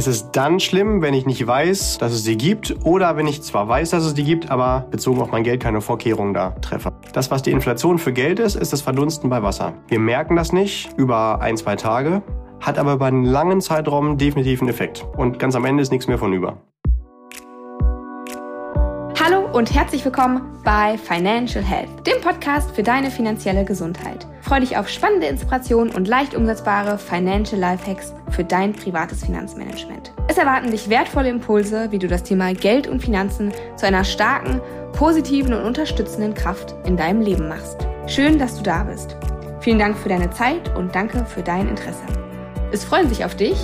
Es ist dann schlimm, wenn ich nicht weiß, dass es sie gibt oder wenn ich zwar weiß, dass es die gibt, aber bezogen auf mein Geld keine Vorkehrungen da treffe. Das, was die Inflation für Geld ist, ist das Verdunsten bei Wasser. Wir merken das nicht über ein, zwei Tage, hat aber über einen langen Zeitraum definitiv einen Effekt. Und ganz am Ende ist nichts mehr von über. Und herzlich willkommen bei Financial Health, dem Podcast für deine finanzielle Gesundheit. Freue dich auf spannende Inspirationen und leicht umsetzbare Financial Lifehacks für dein privates Finanzmanagement. Es erwarten dich wertvolle Impulse, wie du das Thema Geld und Finanzen zu einer starken, positiven und unterstützenden Kraft in deinem Leben machst. Schön, dass du da bist. Vielen Dank für deine Zeit und danke für dein Interesse. Es freuen sich auf dich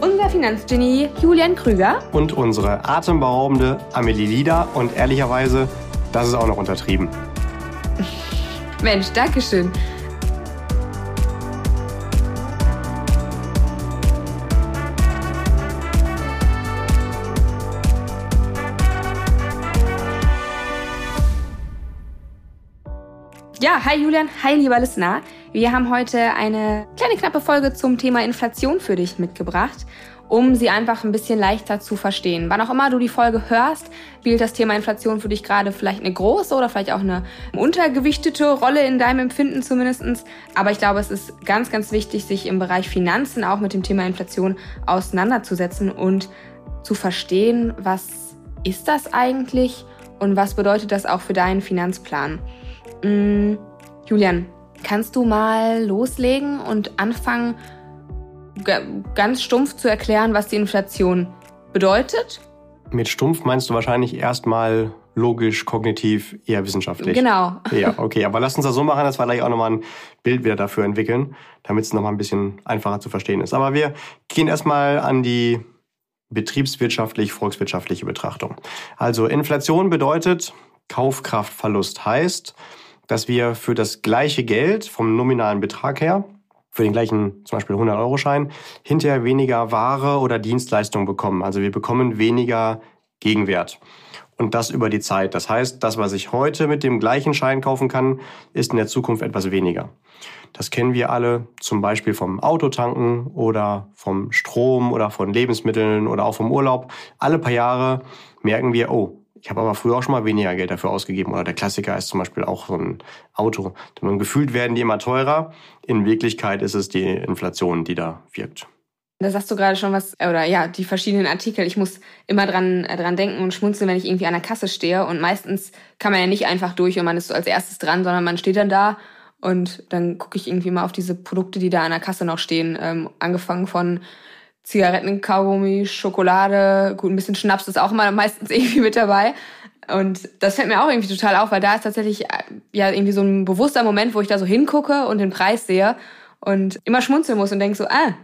unser Finanzgenie Julian Krüger und unsere atemberaubende Amelie Lieder und ehrlicherweise, das ist auch noch untertrieben. Mensch, Dankeschön. Ja, hi Julian, hi lieber Listener. Wir haben heute eine kleine knappe Folge zum Thema Inflation für dich mitgebracht, um sie einfach ein bisschen leichter zu verstehen. Wann auch immer du die Folge hörst, spielt das Thema Inflation für dich gerade vielleicht eine große oder vielleicht auch eine untergewichtete Rolle in deinem Empfinden zumindestens. Aber ich glaube, es ist ganz, ganz wichtig, sich im Bereich Finanzen auch mit dem Thema Inflation auseinanderzusetzen und zu verstehen, was ist das eigentlich und was bedeutet das auch für deinen Finanzplan. Mm, Julian, kannst du mal loslegen und anfangen, ganz stumpf zu erklären, was die Inflation bedeutet? Mit stumpf meinst du wahrscheinlich erstmal logisch, kognitiv, eher wissenschaftlich. Genau. Ja, okay. Aber lass uns das so machen, dass wir gleich auch nochmal ein Bild wieder dafür entwickeln, damit es nochmal ein bisschen einfacher zu verstehen ist. Aber wir gehen erstmal an die betriebswirtschaftlich-volkswirtschaftliche Betrachtung. Also Inflation bedeutet Kaufkraftverlust heißt, dass wir für das gleiche Geld vom nominalen Betrag her, für den gleichen zum Beispiel 100-Euro-Schein, hinterher weniger Ware oder Dienstleistung bekommen. Also wir bekommen weniger Gegenwert. Und das über die Zeit. Das heißt, das, was ich heute mit dem gleichen Schein kaufen kann, ist in der Zukunft etwas weniger. Das kennen wir alle zum Beispiel vom Autotanken oder vom Strom oder von Lebensmitteln oder auch vom Urlaub. Alle paar Jahre merken wir, oh, ich habe aber früher auch schon mal weniger Geld dafür ausgegeben. Oder der Klassiker ist zum Beispiel auch so ein Auto. Und gefühlt werden die immer teurer. In Wirklichkeit ist es die Inflation, die da wirkt. Da sagst du gerade schon was, oder ja, die verschiedenen Artikel. Ich muss immer dran, äh, dran denken und schmunzeln, wenn ich irgendwie an der Kasse stehe. Und meistens kann man ja nicht einfach durch und man ist so als erstes dran, sondern man steht dann da und dann gucke ich irgendwie mal auf diese Produkte, die da an der Kasse noch stehen. Ähm, angefangen von Zigaretten, Kaugummi, Schokolade, gut, ein bisschen Schnaps ist auch immer meistens irgendwie mit dabei. Und das fällt mir auch irgendwie total auf, weil da ist tatsächlich äh, ja irgendwie so ein bewusster Moment, wo ich da so hingucke und den Preis sehe und immer schmunzeln muss und denke so, ah,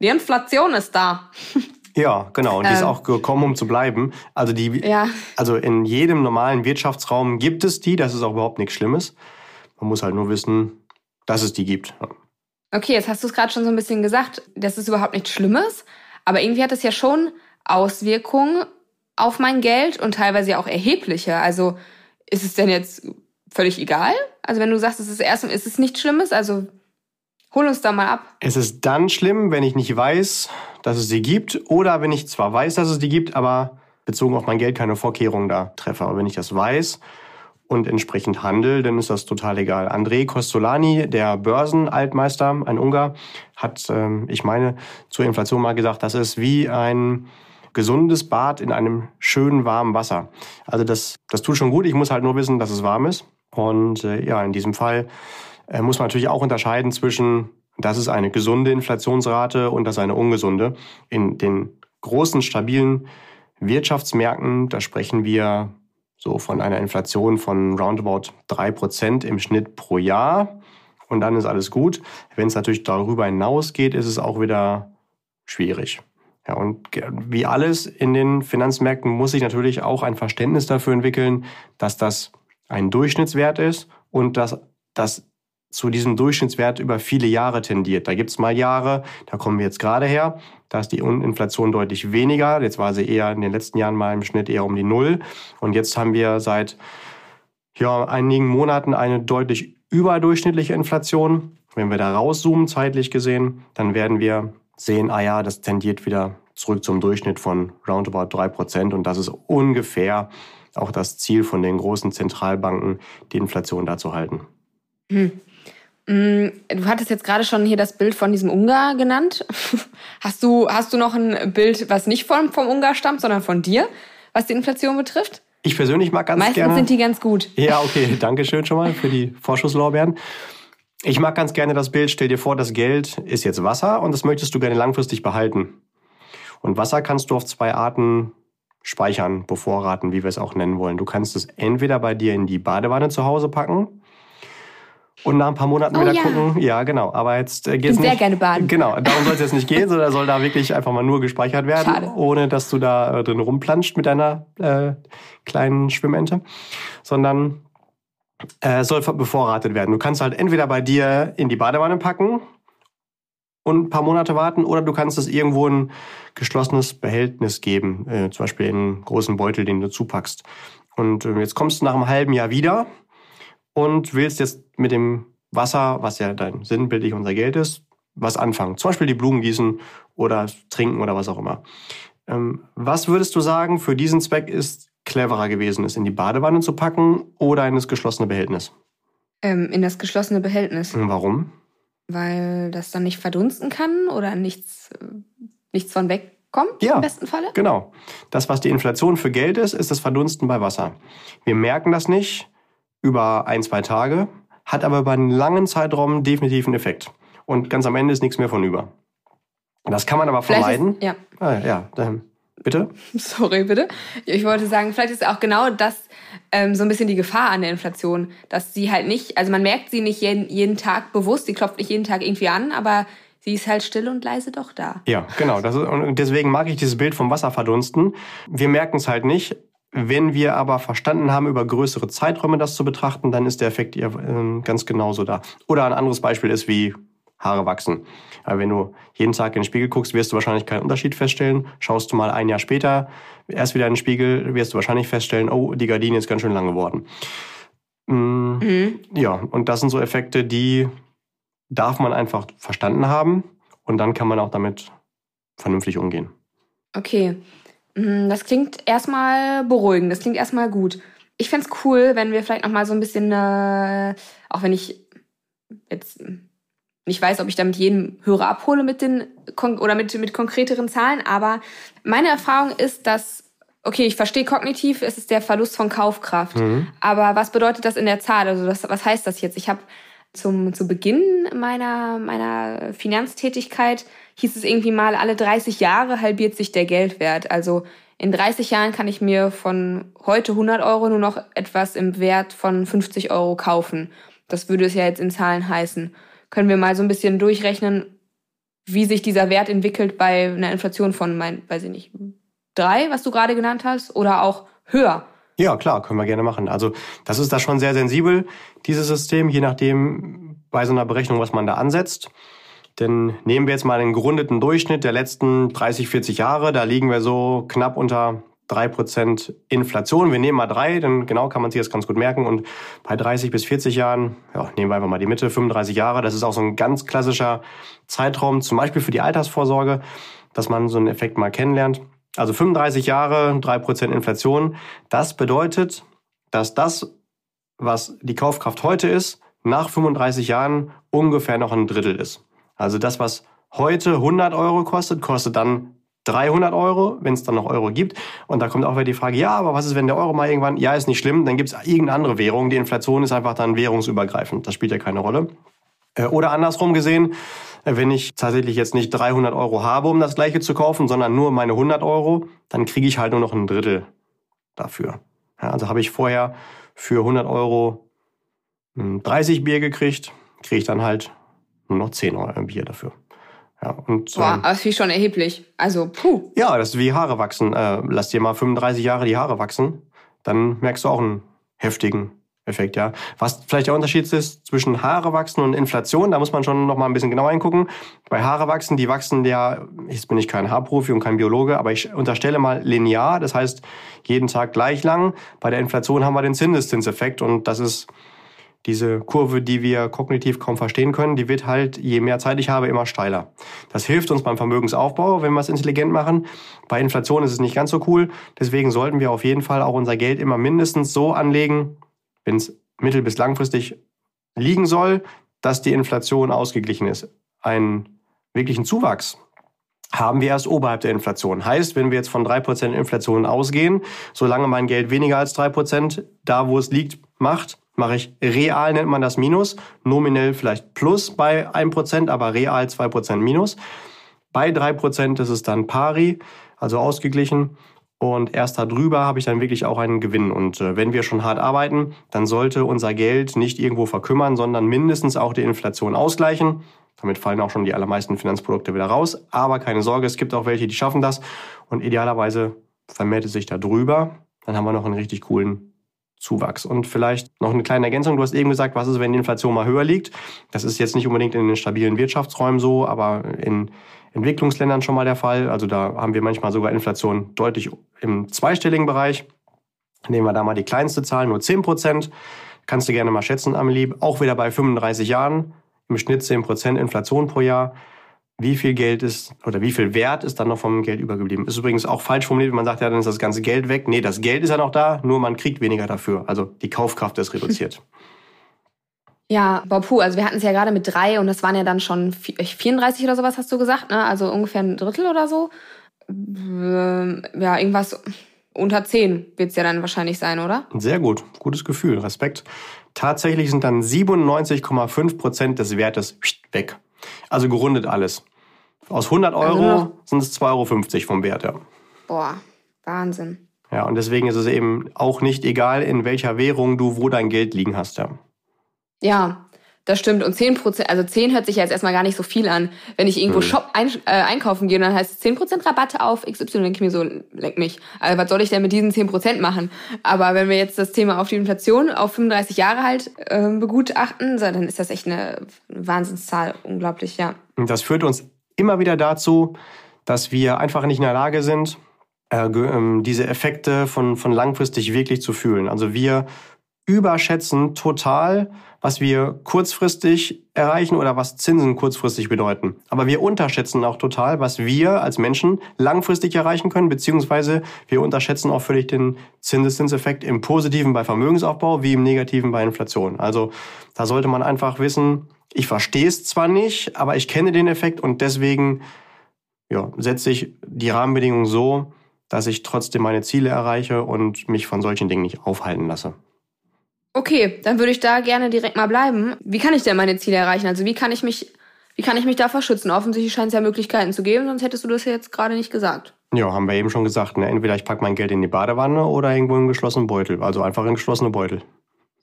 die Inflation ist da. Ja, genau. Und die ist ähm. auch gekommen, um zu bleiben. Also die, ja. also in jedem normalen Wirtschaftsraum gibt es die. Das ist auch überhaupt nichts Schlimmes. Man muss halt nur wissen, dass es die gibt. Okay, jetzt hast du es gerade schon so ein bisschen gesagt, das ist überhaupt nichts Schlimmes, aber irgendwie hat es ja schon Auswirkungen auf mein Geld und teilweise ja auch erhebliche. Also ist es denn jetzt völlig egal? Also wenn du sagst, es ist erstmal, ist es nichts Schlimmes? Also hol uns da mal ab. Es ist dann schlimm, wenn ich nicht weiß, dass es sie gibt oder wenn ich zwar weiß, dass es die gibt, aber bezogen auf mein Geld keine Vorkehrungen da treffe. Aber wenn ich das weiß und entsprechend handel, dann ist das total egal. André Kostolani, der Börsenaltmeister, ein Ungar, hat, ähm, ich meine, zur Inflation mal gesagt, das ist wie ein gesundes Bad in einem schönen warmen Wasser. Also das, das tut schon gut. Ich muss halt nur wissen, dass es warm ist. Und äh, ja, in diesem Fall äh, muss man natürlich auch unterscheiden zwischen, das ist eine gesunde Inflationsrate und das ist eine ungesunde. In den großen, stabilen Wirtschaftsmärkten, da sprechen wir so von einer Inflation von roundabout drei Prozent im Schnitt pro Jahr. Und dann ist alles gut. Wenn es natürlich darüber hinausgeht, ist es auch wieder schwierig. Ja, und wie alles in den Finanzmärkten muss sich natürlich auch ein Verständnis dafür entwickeln, dass das ein Durchschnittswert ist und dass das zu diesem Durchschnittswert über viele Jahre tendiert. Da gibt es mal Jahre, da kommen wir jetzt gerade her, da ist die Inflation deutlich weniger. Jetzt war sie eher in den letzten Jahren mal im Schnitt eher um die Null. Und jetzt haben wir seit ja, einigen Monaten eine deutlich überdurchschnittliche Inflation. Wenn wir da rauszoomen, zeitlich gesehen, dann werden wir sehen, ah ja, das tendiert wieder zurück zum Durchschnitt von roundabout 3%. Und das ist ungefähr auch das Ziel von den großen Zentralbanken, die Inflation da zu halten. Hm. Mm, du hattest jetzt gerade schon hier das Bild von diesem Ungar genannt. Hast du, hast du noch ein Bild, was nicht vom, vom Ungar stammt, sondern von dir, was die Inflation betrifft? Ich persönlich mag ganz Meistens gerne. sind die ganz gut. Ja, okay, danke schön schon mal für die Vorschusslorbeeren. Ich mag ganz gerne das Bild, stell dir vor, das Geld ist jetzt Wasser und das möchtest du gerne langfristig behalten. Und Wasser kannst du auf zwei Arten speichern, bevorraten, wie wir es auch nennen wollen. Du kannst es entweder bei dir in die Badewanne zu Hause packen und nach ein paar Monaten Oh wieder ja. gucken. Ja, genau. Aber jetzt äh, Ich geht's bin nicht. sehr gerne baden. Genau, darum soll es jetzt nicht gehen, sondern soll da wirklich einfach mal nur gespeichert werden, Schade. ohne dass du da äh, drin rumplanscht mit deiner äh, kleinen Schwimmente, sondern äh, soll bevorratet werden. Du kannst halt entweder bei dir in die Badewanne packen und ein paar Monate warten, oder du kannst es irgendwo in ein geschlossenes Behältnis geben, äh, zum Beispiel in einen großen Beutel, den du zupackst. Und äh, jetzt kommst du nach einem halben Jahr wieder und willst jetzt mit dem Wasser, was ja dein sinnbildlich unser Geld ist, was anfangen. Zum Beispiel die Blumen gießen oder trinken oder was auch immer. Ähm, was würdest du sagen, für diesen Zweck ist cleverer gewesen, es in die Badewanne zu packen oder in das geschlossene Behältnis? Ähm, in das geschlossene Behältnis. Und Warum? Weil das dann nicht verdunsten kann oder nichts, äh, nichts von wegkommt Ja. im besten Falle? Genau. Das, was die Inflation für Geld ist, ist das Verdunsten bei Wasser. Wir merken das nicht über ein, zwei Tage, hat aber über einen langen Zeitraum definitiv einen Effekt. Und ganz am Ende ist nichts mehr von über. Das kann man aber Vielleicht vermeiden. Ist, ja, Ah, ja, dann, bitte? sorry bitte. Ich wollte sagen, vielleicht ist auch genau das ähm, so ein bisschen die Gefahr an der Inflation, dass sie halt nicht, also man merkt sie nicht jeden, jeden Tag bewusst, sie klopft nicht jeden Tag irgendwie an, aber sie ist halt still und leise doch da. Ja, genau. Ist, und deswegen mag ich dieses Bild vom Wasserverdunsten. Wir merken es halt nicht. Wenn wir aber verstanden haben, über größere Zeiträume das zu betrachten, dann ist der Effekt ja, äh, ganz genauso da. Oder ein anderes Beispiel ist wie Haare wachsen. Aber wenn du jeden Tag in den Spiegel guckst, wirst du wahrscheinlich keinen Unterschied feststellen. Schaust du mal ein Jahr später erst wieder in den Spiegel, wirst du wahrscheinlich feststellen, oh, die Gardine ist ganz schön lang geworden. Mm, Mhm. ja, und das sind so Effekte, die darf man einfach verstanden haben und dann kann man auch damit vernünftig umgehen. Okay. Mm, Das klingt erstmal beruhigend, das klingt erstmal gut. Ich fänd's cool, wenn wir vielleicht noch mal so ein bisschen, äh, auch wenn ich jetzt nicht weiß, ob ich damit jeden Hörer abhole mit den oder mit, mit konkreteren Zahlen, aber meine Erfahrung ist, dass, okay, ich verstehe kognitiv, es ist der Verlust von Kaufkraft. Mhm. Aber was bedeutet das in der Zahl? Also das, was heißt das jetzt? Ich habe zum zu Beginn meiner meiner Finanztätigkeit hieß es irgendwie mal alle 30 Jahre halbiert sich der Geldwert. Also in 30 Jahren kann ich mir von heute 100 Euro nur noch etwas im Wert von 50 Euro kaufen. Das würde es ja jetzt in Zahlen heißen. Können wir mal so ein bisschen durchrechnen, wie sich dieser Wert entwickelt bei einer Inflation von, mein, weiß ich nicht, drei, was du gerade genannt hast, oder auch höher? Ja, klar, können wir gerne machen. Also das ist da schon sehr sensibel, dieses System, je nachdem bei so einer Berechnung, was man da ansetzt. Denn nehmen wir jetzt mal einen gerundeten Durchschnitt der letzten 30, 40 Jahre, da liegen wir so knapp unter 3% Inflation. Wir nehmen mal drei, dann genau kann man sich das ganz gut merken. Und bei 30 bis 40 Jahren, ja, nehmen wir einfach mal die Mitte, 35 Jahre, das ist auch so ein ganz klassischer Zeitraum, zum Beispiel für die Altersvorsorge, dass man so einen Effekt mal kennenlernt. Also 35 Jahre, 3% Inflation. Das bedeutet, dass das, was die Kaufkraft heute ist, nach 35 Jahren ungefähr noch ein Drittel ist. Also das, was heute 100 Euro kostet, kostet dann 300 Euro, wenn es dann noch Euro gibt. Und da kommt auch wieder die Frage, ja, aber was ist, wenn der Euro mal irgendwann, ja, ist nicht schlimm, dann gibt es irgendeine andere Währung. Die Inflation ist einfach dann währungsübergreifend. Das spielt ja keine Rolle. Äh, Oder andersrum gesehen, äh, wenn ich tatsächlich jetzt nicht 300 Euro habe, um das gleiche zu kaufen, sondern nur meine 100 Euro, dann kriege ich halt nur noch ein Drittel dafür. Ja, also habe ich vorher für 100 Euro hm, 30 Bier gekriegt, kriege ich dann halt nur noch 10 Euro Bier dafür. Ja, und, Boah, ähm, das ich schon erheblich. Also, puh. ja, das ist wie Haare wachsen. Äh, lass dir mal 35 Jahre die Haare wachsen, dann merkst du auch einen heftigen Effekt, ja. Was vielleicht der Unterschied ist zwischen Haare wachsen und Inflation, da muss man schon noch mal ein bisschen genauer hingucken. Bei Haare wachsen, die wachsen ja, jetzt bin ich kein Haarprofi und kein Biologe, aber ich unterstelle mal linear, das heißt jeden Tag gleich lang. Bei der Inflation haben wir den Zinseszinseffekt und das ist diese Kurve, die wir kognitiv kaum verstehen können, die wird halt, je mehr Zeit ich habe, immer steiler. Das hilft uns beim Vermögensaufbau, wenn wir es intelligent machen. Bei Inflation ist es nicht ganz so cool. Deswegen sollten wir auf jeden Fall auch unser Geld immer mindestens so anlegen, wenn es mittel- bis langfristig liegen soll, dass die Inflation ausgeglichen ist. Einen wirklichen Zuwachs haben wir erst oberhalb der Inflation. Heißt, wenn wir jetzt von 3% Inflation ausgehen, solange mein Geld weniger als 3% da, wo es liegt, macht, mache ich real, nennt man das Minus, nominell vielleicht Plus bei 1%, aber real 2% Minus. Bei 3% ist es dann pari, also ausgeglichen. Und erst darüber habe ich dann wirklich auch einen Gewinn. Und äh, wenn wir schon hart arbeiten, dann sollte unser Geld nicht irgendwo verkümmern, sondern mindestens auch die Inflation ausgleichen. Damit fallen auch schon die allermeisten Finanzprodukte wieder raus. Aber keine Sorge, es gibt auch welche, die schaffen das. Und idealerweise vermehrt es sich da drüber. Dann haben wir noch einen richtig coolen Zuwachs. Und vielleicht noch eine kleine Ergänzung. Du hast eben gesagt, was ist, wenn die Inflation mal höher liegt? Das ist jetzt nicht unbedingt in den stabilen Wirtschaftsräumen so, aber in Entwicklungsländern schon mal der Fall. Also da haben wir manchmal sogar Inflation deutlich im zweistelligen Bereich. Nehmen wir da mal die kleinste Zahl, nur 10 Prozent. Kannst du gerne mal schätzen, Amelie. Auch wieder bei 35 Jahren. Im Schnitt 10 Prozent Inflation pro Jahr. Wie viel Geld ist oder wie viel Wert ist dann noch vom Geld übergeblieben? Ist übrigens auch falsch formuliert, wenn man sagt, ja, dann ist das ganze Geld weg. Nee, das Geld ist ja noch da, nur man kriegt weniger dafür. Also die Kaufkraft ist reduziert. Ja, Bapu, also wir hatten es ja gerade mit drei und das waren ja dann schon 34 oder sowas, hast du gesagt, ne? Also ungefähr ein Drittel oder so. Ähm, ja, irgendwas unter zehn wird es ja dann wahrscheinlich sein, oder? Sehr gut, gutes Gefühl, Respekt. Tatsächlich sind dann 97,5 Prozent des Wertes weg. Also gerundet alles. Aus 100 also Euro also sind es 2,50 Euro vom Wert, ja. Boah, Wahnsinn. Ja, und deswegen ist es eben auch nicht egal, in welcher Währung du wo dein Geld liegen hast, ja. Ja, das stimmt. Und 10 Prozent, also 10 hört sich ja jetzt erstmal gar nicht so viel an. Wenn ich irgendwo hm. Shop ein, äh, einkaufen gehe, dann heißt es 10 Prozent Rabatte auf XY, dann denke ich mir so, leck mich. Also was soll ich denn mit diesen 10 Prozent machen? Aber wenn wir jetzt das Thema auf die Inflation auf 35 Jahre halt äh, begutachten, dann ist das echt eine Wahnsinnszahl. Unglaublich, ja. Das führt uns immer wieder dazu, dass wir einfach nicht in der Lage sind, äh, ähm, diese Effekte von, von langfristig wirklich zu fühlen. Also wir überschätzen total, was wir kurzfristig erreichen oder was Zinsen kurzfristig bedeuten. Aber wir unterschätzen auch total, was wir als Menschen langfristig erreichen können, beziehungsweise wir unterschätzen auch völlig den Zinseszinseffekt im Positiven bei Vermögensaufbau wie im Negativen bei Inflation. Also da sollte man einfach wissen, ich verstehe es zwar nicht, aber ich kenne den Effekt und deswegen ja, setze ich die Rahmenbedingungen so, dass ich trotzdem meine Ziele erreiche und mich von solchen Dingen nicht aufhalten lasse. Okay, dann würde ich da gerne direkt mal bleiben. Wie kann ich denn meine Ziele erreichen? Also wie kann ich mich, wie kann ich mich davor schützen? Offensichtlich scheint es ja Möglichkeiten zu geben, sonst hättest du das ja jetzt gerade nicht gesagt. Ja, haben wir eben schon gesagt. Ne? Entweder ich packe mein Geld in die Badewanne oder irgendwo in einen geschlossenen Beutel. Also einfach in geschlossene Beutel.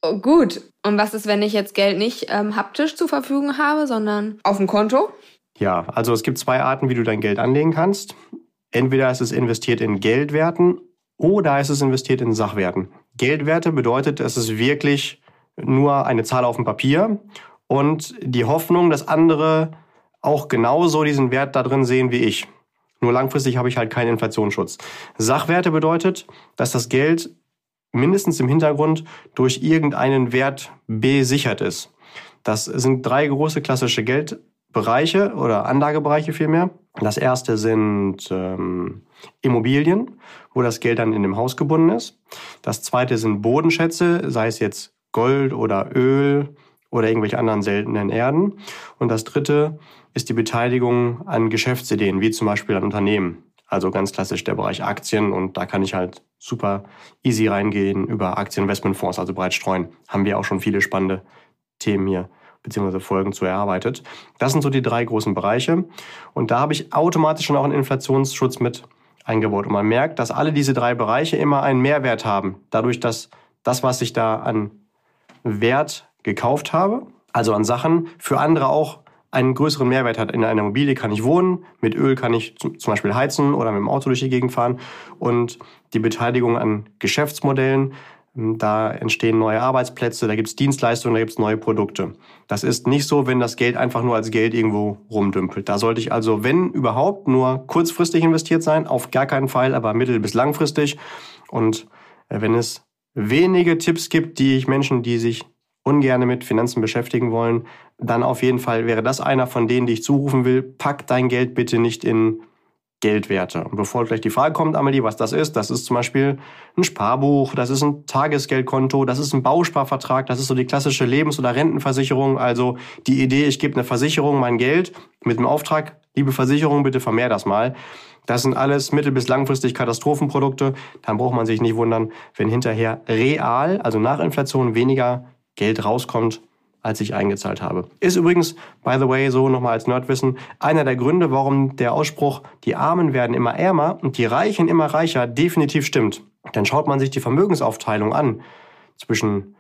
Oh, gut. Und was ist, wenn ich jetzt Geld nicht ähm, haptisch zur Verfügung habe, sondern auf dem Konto? Ja, also es gibt zwei Arten, wie du dein Geld anlegen kannst. Entweder ist es investiert in Geldwerten oder ist es investiert in Sachwerten. Geldwerte bedeutet, es ist wirklich nur eine Zahl auf dem Papier und die Hoffnung, dass andere auch genauso diesen Wert da drin sehen wie ich. Nur langfristig habe ich halt keinen Inflationsschutz. Sachwerte bedeutet, dass das Geld mindestens im Hintergrund durch irgendeinen Wert besichert ist. Das sind drei große klassische Geldbereiche oder Anlagebereiche vielmehr. Das erste sind ähm, Immobilien, wo das Geld dann in dem Haus gebunden ist. Das zweite sind Bodenschätze, sei es jetzt Gold oder Öl oder irgendwelche anderen seltenen Erden. Und das dritte ist die Beteiligung an Geschäftsideen, wie zum Beispiel an Unternehmen. Also ganz klassisch der Bereich Aktien und da kann ich halt super easy reingehen über Aktieninvestmentfonds, also breit streuen. Haben wir auch schon viele spannende Themen hier beziehungsweise Folgen zu erarbeitet. Das sind so die drei großen Bereiche. Und da habe ich automatisch schon auch einen Inflationsschutz mit eingebaut. Und man merkt, dass alle diese drei Bereiche immer einen Mehrwert haben. Dadurch, dass das, was ich da an Wert gekauft habe, also an Sachen, für andere auch einen größeren Mehrwert hat. In einer Immobilie kann ich wohnen, mit Öl kann ich zum Beispiel heizen oder mit dem Auto durch die Gegend fahren. Und die Beteiligung an Geschäftsmodellen hm, da entstehen neue Arbeitsplätze, da gibt es Dienstleistungen, da gibt es neue Produkte. Das ist nicht so, wenn das Geld einfach nur als Geld irgendwo rumdümpelt. Da sollte ich also, wenn überhaupt, nur kurzfristig investiert sein, auf gar keinen Fall, aber mittel- bis langfristig. Und äh, wenn es wenige Tipps gibt, die ich Menschen, die sich ungern mit Finanzen beschäftigen wollen, dann auf jeden Fall wäre das einer von denen, die ich zurufen will. Pack dein Geld bitte nicht in Geldwerte. Und bevor gleich die Frage kommt, Amelie, was das ist, das ist zum Beispiel ein Sparbuch, das ist ein Tagesgeldkonto, das ist ein Bausparvertrag, das ist so die klassische Lebens- oder Rentenversicherung. Also die Idee, ich gebe eine Versicherung mein Geld mit dem Auftrag, liebe Versicherung, bitte vermehr das mal. Das sind alles mittel- bis langfristig Katastrophenprodukte. Dann braucht man sich nicht wundern, wenn hinterher real, also nach Inflation, weniger Geld rauskommt, als ich eingezahlt habe. Ist übrigens, by the way, so nochmal als Nerdwissen, einer der Gründe, warum der Ausspruch, die Armen werden immer ärmer und die Reichen immer reicher, definitiv stimmt. Dann schaut man sich die Vermögensaufteilung an zwischen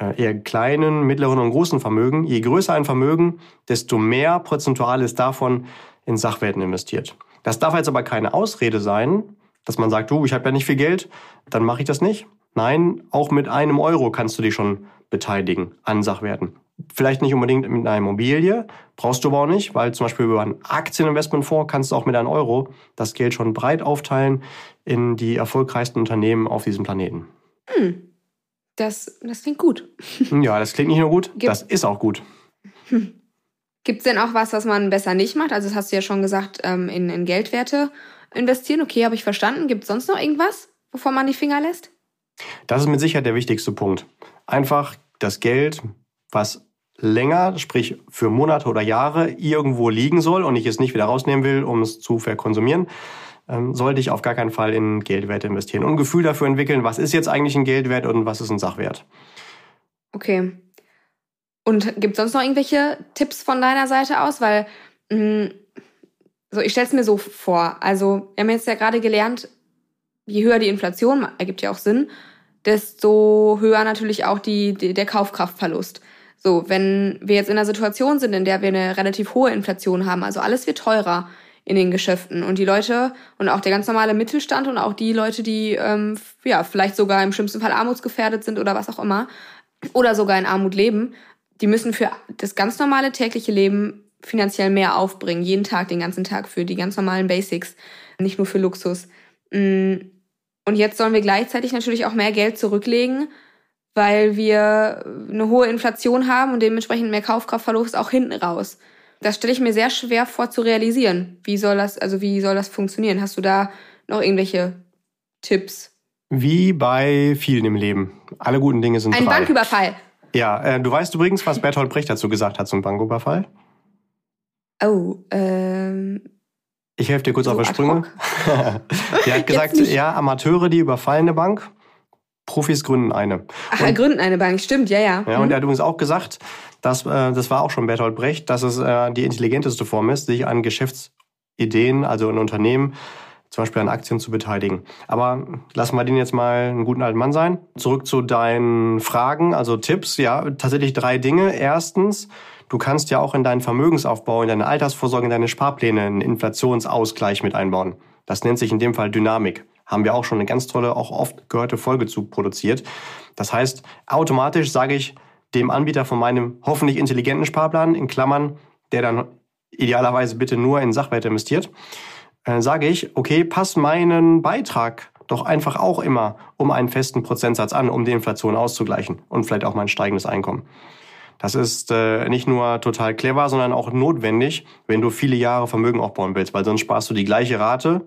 äh, eher kleinen, mittleren und großen Vermögen. Je größer ein Vermögen, desto mehr prozentual ist davon in Sachwerten investiert. Das darf jetzt aber keine Ausrede sein, dass man sagt, du, ich habe ja nicht viel Geld, dann mache ich das nicht. Nein, auch mit einem Euro kannst du dich schon beteiligen an Sachwerten. Vielleicht nicht unbedingt mit einer Immobilie, brauchst du aber auch nicht, weil zum Beispiel über ein Aktieninvestmentfonds kannst du auch mit einem Euro das Geld schon breit aufteilen in die erfolgreichsten Unternehmen auf diesem Planeten. Hm. Das, das klingt gut. Ja, das klingt nicht nur gut, Gibt das ist auch gut. Hm. Gibt es denn auch was, was man besser nicht macht? Also das hast du ja schon gesagt, ähm, in, in Geldwerte investieren. Okay, habe ich verstanden. Gibt es sonst noch irgendwas, wovon man die Finger lässt? Das ist mit Sicherheit der wichtigste Punkt. Einfach das Geld, was länger, sprich für Monate oder Jahre irgendwo liegen soll und ich es nicht wieder rausnehmen will, um es zu verkonsumieren, ähm, sollte ich auf gar keinen Fall in Geldwerte investieren und ein Gefühl dafür entwickeln, was ist jetzt eigentlich ein Geldwert und was ist ein Sachwert. Okay. Und gibt es sonst noch irgendwelche Tipps von deiner Seite aus? Weil, mh, mm, so, ich stelle es mir so vor. Also, wir haben jetzt ja gerade gelernt, je höher die Inflation, ergibt ja auch Sinn, desto höher natürlich auch die, die, der Kaufkraftverlust. So, wenn wir jetzt in einer Situation sind, in der wir eine relativ hohe Inflation haben, also alles wird teurer in den Geschäften und die Leute und auch der ganz normale Mittelstand und auch die Leute, die ähm, ja vielleicht sogar im schlimmsten Fall armutsgefährdet sind oder was auch immer oder sogar in Armut leben, die müssen für das ganz normale tägliche Leben finanziell mehr aufbringen, jeden Tag, den ganzen Tag für die ganz normalen Basics, nicht nur für Luxus. Mm, und jetzt sollen wir gleichzeitig natürlich auch mehr Geld zurücklegen, weil wir eine hohe Inflation haben und dementsprechend mehr Kaufkraftverlust auch hinten raus. Das stelle ich mir sehr schwer vor zu realisieren. Wie soll das, also wie soll das funktionieren? Hast du da noch irgendwelche Tipps? Wie bei vielen im Leben. Alle guten Dinge sind Ein drei. Banküberfall. Ja, äh, du weißt übrigens, was Bertolt Brecht dazu gesagt hat zum Banküberfall? Oh, ähm. Ich helfe dir kurz so auf die Sprünge. Der hat gesagt, ja, Amateure, die überfallen eine Bank, Profis gründen eine. Ach, und, gründen eine Bank, stimmt, ja, ja. Ja, und mhm. er hat übrigens auch gesagt, dass, äh, das war auch schon Bertolt Brecht, dass es äh, die intelligenteste Form ist, sich an Geschäftsideen, also in Unternehmen, zum Beispiel an Aktien zu beteiligen. Aber lassen wir den jetzt mal einen guten alten Mann sein. Zurück zu deinen Fragen, also Tipps. Ja, tatsächlich drei Dinge. Erstens, du kannst ja auch in deinen Vermögensaufbau, in deine Altersvorsorge, in deine Sparpläne einen Inflationsausgleich mit einbauen. Das nennt sich in dem Fall Dynamik. Haben wir auch schon eine ganz tolle, auch oft gehörte Folge zu produziert. Das heißt, automatisch sage ich dem Anbieter von meinem hoffentlich intelligenten Sparplan, in Klammern, der dann idealerweise bitte nur in Sachwerte investiert, äh, sage ich, okay, pass meinen Beitrag doch einfach auch immer um einen festen Prozentsatz an, um die Inflation auszugleichen und vielleicht auch mein steigendes Einkommen. Das ist äh, nicht nur total clever, sondern auch notwendig, wenn du viele Jahre Vermögen aufbauen willst, weil sonst sparst du die gleiche Rate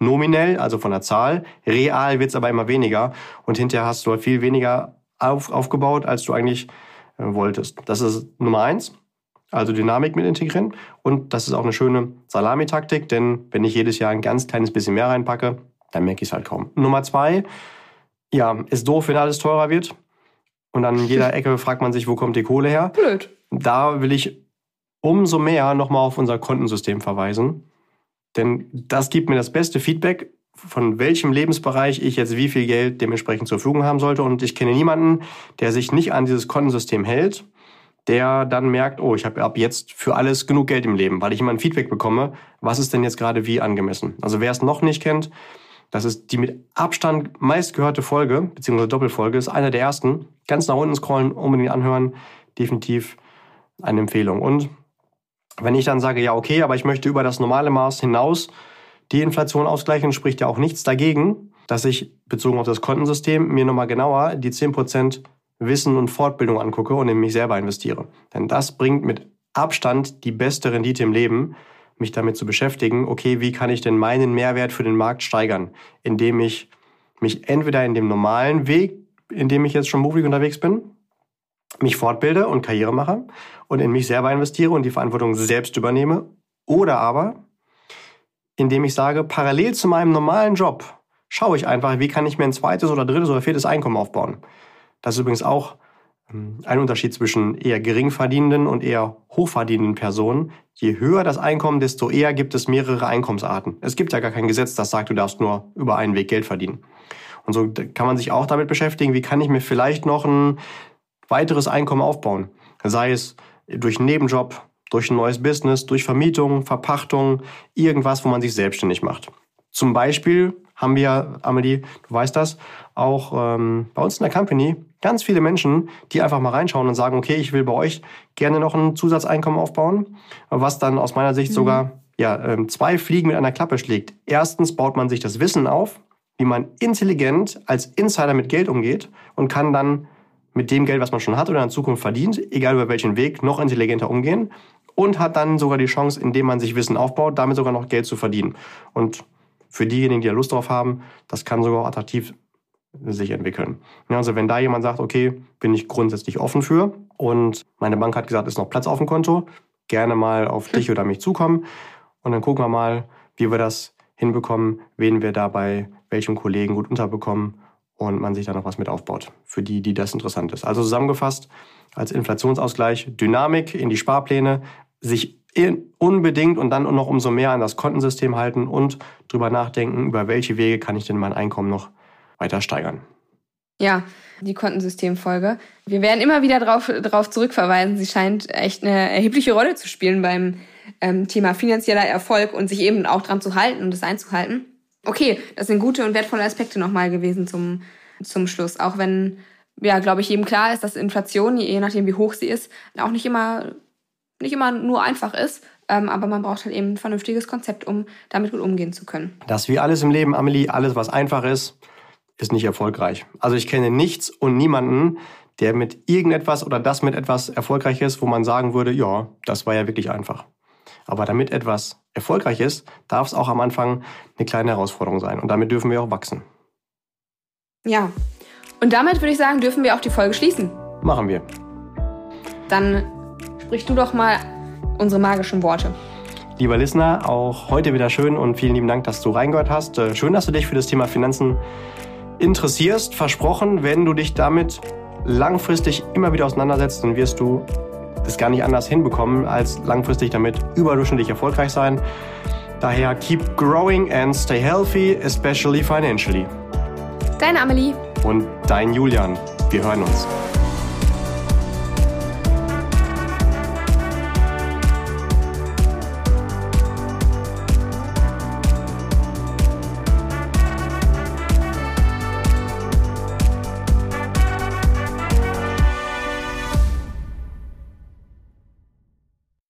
nominell, also von der Zahl, real wird's aber immer weniger und hinterher hast du viel weniger auf, aufgebaut, als du eigentlich äh, wolltest. Das ist Nummer eins also Dynamik mit integrieren. Und das ist auch eine schöne Salamitaktik, denn wenn ich jedes Jahr ein ganz kleines bisschen mehr reinpacke, dann merke ich es halt kaum. Nummer zwei, ja, ist doof, wenn alles teurer wird. Und an jeder Ecke fragt man sich, wo kommt die Kohle her? Blöd. Da will ich umso mehr nochmal auf unser Kontensystem verweisen. Denn das gibt mir das beste Feedback, von welchem Lebensbereich ich jetzt wie viel Geld dementsprechend zur Verfügung haben sollte. Und ich kenne niemanden, der sich nicht an dieses Kontensystem hält der dann merkt, oh, ich habe ab jetzt für alles genug Geld im Leben, weil ich immer ein Feedback bekomme, was ist denn jetzt gerade wie angemessen. Also wer es noch nicht kennt, das ist die mit Abstand meistgehörte Folge, beziehungsweise Doppelfolge, ist einer der ersten. Ganz nach unten scrollen, unbedingt anhören, definitiv eine Empfehlung. Und wenn ich dann sage, ja, okay, aber ich möchte über das normale Maß hinaus die Inflation ausgleichen, spricht ja auch nichts dagegen, dass ich bezogen auf das Kontensystem mir nochmal genauer die 10% Wissen und Fortbildung angucke und in mich selber investiere. Denn das bringt mit Abstand die beste Rendite im Leben, mich damit zu beschäftigen, okay, wie kann ich denn meinen Mehrwert für den Markt steigern, indem ich mich entweder in dem normalen Weg, in dem ich jetzt schon beruflich unterwegs bin, mich fortbilde und Karriere mache und in mich selber investiere und die Verantwortung selbst übernehme, oder aber indem ich sage, parallel zu meinem normalen Job schaue ich einfach, wie kann ich mir ein zweites oder drittes oder viertes Einkommen aufbauen. Das ist übrigens auch ein Unterschied zwischen eher geringverdienenden und eher hochverdienenden Personen. Je höher das Einkommen, desto eher gibt es mehrere Einkommensarten. Es gibt ja gar kein Gesetz, das sagt, du darfst nur über einen Weg Geld verdienen. Und so kann man sich auch damit beschäftigen, wie kann ich mir vielleicht noch ein weiteres Einkommen aufbauen. Sei es durch einen Nebenjob, durch ein neues Business, durch Vermietung, Verpachtung, irgendwas, wo man sich selbstständig macht. Zum Beispiel haben wir, Amelie, du weißt das, auch ähm, bei uns in der Company ganz viele Menschen, die einfach mal reinschauen und sagen, okay, ich will bei euch gerne noch ein Zusatzeinkommen aufbauen, was dann aus meiner Sicht mhm. sogar ja, ähm, zwei Fliegen mit einer Klappe schlägt. Erstens baut man sich das Wissen auf, wie man intelligent als Insider mit Geld umgeht und kann dann mit dem Geld, was man schon hat oder in Zukunft verdient, egal über welchen Weg, noch intelligenter umgehen und hat dann sogar die Chance, indem man sich Wissen aufbaut, damit sogar noch Geld zu verdienen. Und für diejenigen, die da Lust drauf haben, das kann sogar attraktiv sich entwickeln. also wenn da jemand sagt, okay, bin ich grundsätzlich offen für und meine Bank hat gesagt, ist noch Platz auf dem Konto, gerne mal auf dich oder mich zukommen und dann gucken wir mal, wie wir das hinbekommen, wen wir dabei welchem Kollegen gut unterbekommen und man sich da noch was mit aufbaut, für die, die das interessant ist. Also zusammengefasst, als Inflationsausgleich Dynamik in die Sparpläne, sich unbedingt und dann noch umso mehr an das Kontensystem halten und drüber nachdenken, über welche Wege kann ich denn mein Einkommen noch weiter steigern. Ja, die Kontensystemfolge. Wir werden immer wieder darauf drauf zurückverweisen. Sie scheint echt eine erhebliche Rolle zu spielen beim ähm, Thema finanzieller Erfolg und sich eben auch dran zu halten und es einzuhalten. Okay, das sind gute und wertvolle Aspekte nochmal gewesen zum, zum Schluss. Auch wenn, ja, glaube ich, jedem klar ist, dass Inflation, je nachdem wie hoch sie ist, auch nicht immer, nicht immer nur einfach ist. Ähm, aber man braucht halt eben ein vernünftiges Konzept, um damit gut umgehen zu können. Das wie alles im Leben, Amelie, alles, was einfach ist, ist nicht erfolgreich. Also ich kenne nichts und niemanden, der mit irgendetwas oder das mit etwas erfolgreich ist, wo man sagen würde, ja, das war ja wirklich einfach. Aber damit etwas erfolgreich ist, darf es auch am Anfang eine kleine Herausforderung sein. Und damit dürfen wir auch wachsen. Ja. Und damit würde ich sagen, dürfen wir auch die Folge schließen. Machen wir. Dann sprich du doch mal unsere magischen Worte. Lieber Listener, auch heute wieder schön und vielen lieben Dank, dass du reingehört hast. Äh, schön, dass du dich für das Thema Finanzen interessierst. Versprochen, wenn du dich damit langfristig immer wieder auseinandersetzt, dann wirst du das gar nicht anders hinbekommen, als langfristig damit überdurchschnittlich erfolgreich sein. Daher keep growing and stay healthy, especially financially. Deine Amelie. Und dein Julian. Wir hören uns.